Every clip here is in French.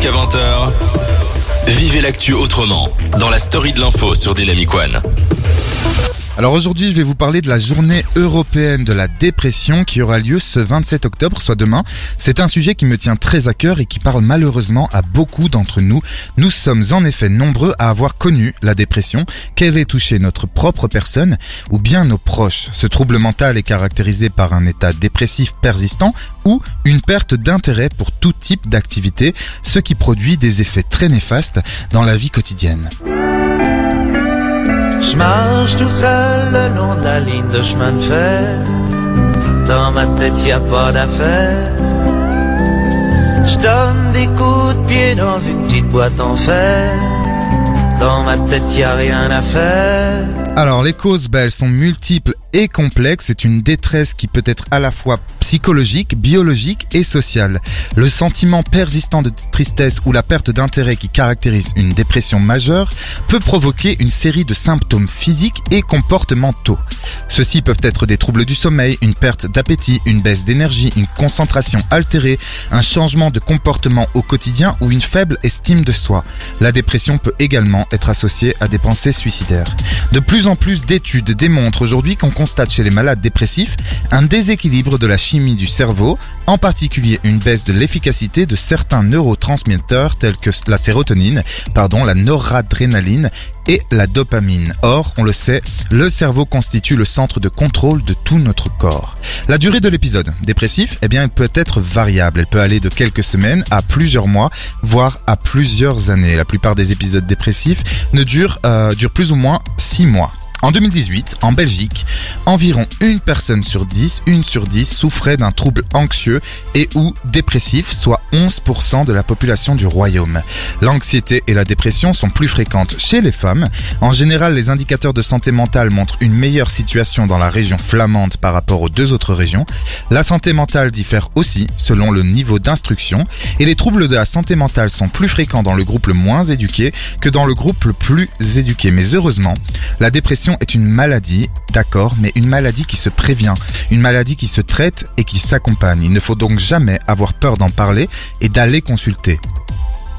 jusqu'à 20h. Vivez l'actu autrement dans la story de l'info sur Dynamic One. Alors aujourd'hui, je vais vous parler de la journée européenne de la dépression qui aura lieu ce 27 octobre, soit demain. C'est un sujet qui me tient très à cœur et qui parle malheureusement à beaucoup d'entre nous. Nous sommes en effet nombreux à avoir connu la dépression, qu'elle ait touché notre propre personne ou bien nos proches. Ce trouble mental est caractérisé par un état dépressif persistant ou une perte d'intérêt pour tout type d'activité, ce qui produit des effets très néfastes dans la vie quotidienne. Je marche tout seul le long de la ligne de chemin de fer. Dans ma tête, y a pas d'affaire. Je donne des coups de pied dans une petite boîte en fer. Dans ma tête, y a rien à faire. Alors les causes, bah, elles sont multiples et complexes. C'est une détresse qui peut être à la fois psychologique, biologique et sociale. Le sentiment persistant de tristesse ou la perte d'intérêt qui caractérise une dépression majeure peut provoquer une série de symptômes physiques et comportementaux. Ceux-ci peuvent être des troubles du sommeil, une perte d'appétit, une baisse d'énergie, une concentration altérée, un changement de comportement au quotidien ou une faible estime de soi. La dépression peut également être associée à des pensées suicidaires. De plus en plus d'études démontrent aujourd'hui qu'on constate chez les malades dépressifs un déséquilibre de la chimie du cerveau, en particulier une baisse de l'efficacité de certains neurotransmetteurs tels que la sérotonine, pardon, la noradrénaline et la dopamine. Or, on le sait, le cerveau constitue le centre de contrôle de tout notre corps. La durée de l'épisode dépressif, eh bien, elle peut être variable. Elle peut aller de quelques semaines à plusieurs mois, voire à plusieurs années. La plupart des épisodes dépressifs ne durent, euh, durent plus ou moins six mois. En 2018, en Belgique, environ une personne sur 10, une sur 10 souffrait d'un trouble anxieux et ou dépressif, soit 11% de la population du royaume. L'anxiété et la dépression sont plus fréquentes chez les femmes. En général, les indicateurs de santé mentale montrent une meilleure situation dans la région flamande par rapport aux deux autres régions. La santé mentale diffère aussi selon le niveau d'instruction et les troubles de la santé mentale sont plus fréquents dans le groupe le moins éduqué que dans le groupe le plus éduqué. Mais heureusement, la dépression est une maladie, d'accord, mais une maladie qui se prévient, une maladie qui se traite et qui s'accompagne. Il ne faut donc jamais avoir peur d'en parler et d'aller consulter.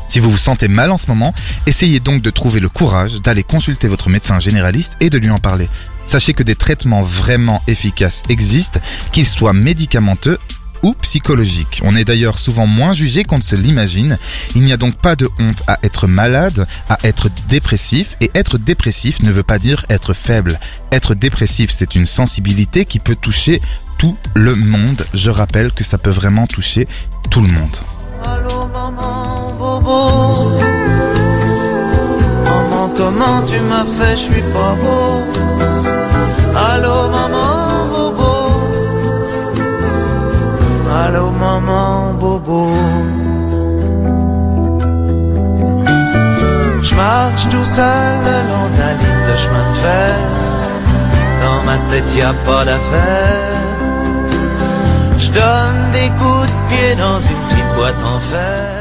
Si vous vous sentez mal en ce moment, essayez donc de trouver le courage d'aller consulter votre médecin généraliste et de lui en parler. Sachez que des traitements vraiment efficaces existent, qu'ils soient médicamenteux ou psychologique. On est d'ailleurs souvent moins jugé qu'on ne se l'imagine. Il n'y a donc pas de honte à être malade, à être dépressif, et être dépressif ne veut pas dire être faible. Être dépressif, c'est une sensibilité qui peut toucher tout le monde. Je rappelle que ça peut vraiment toucher tout le monde. Maman, bobo. Comment tu m'as fait, je suis pas beau. Maman, Allô maman, bobo. Je marche tout seul le long de la ligne de chemin de fer. Dans ma tête, y a pas d'affaire. Je donne des coups de pied dans une petite boîte en fer.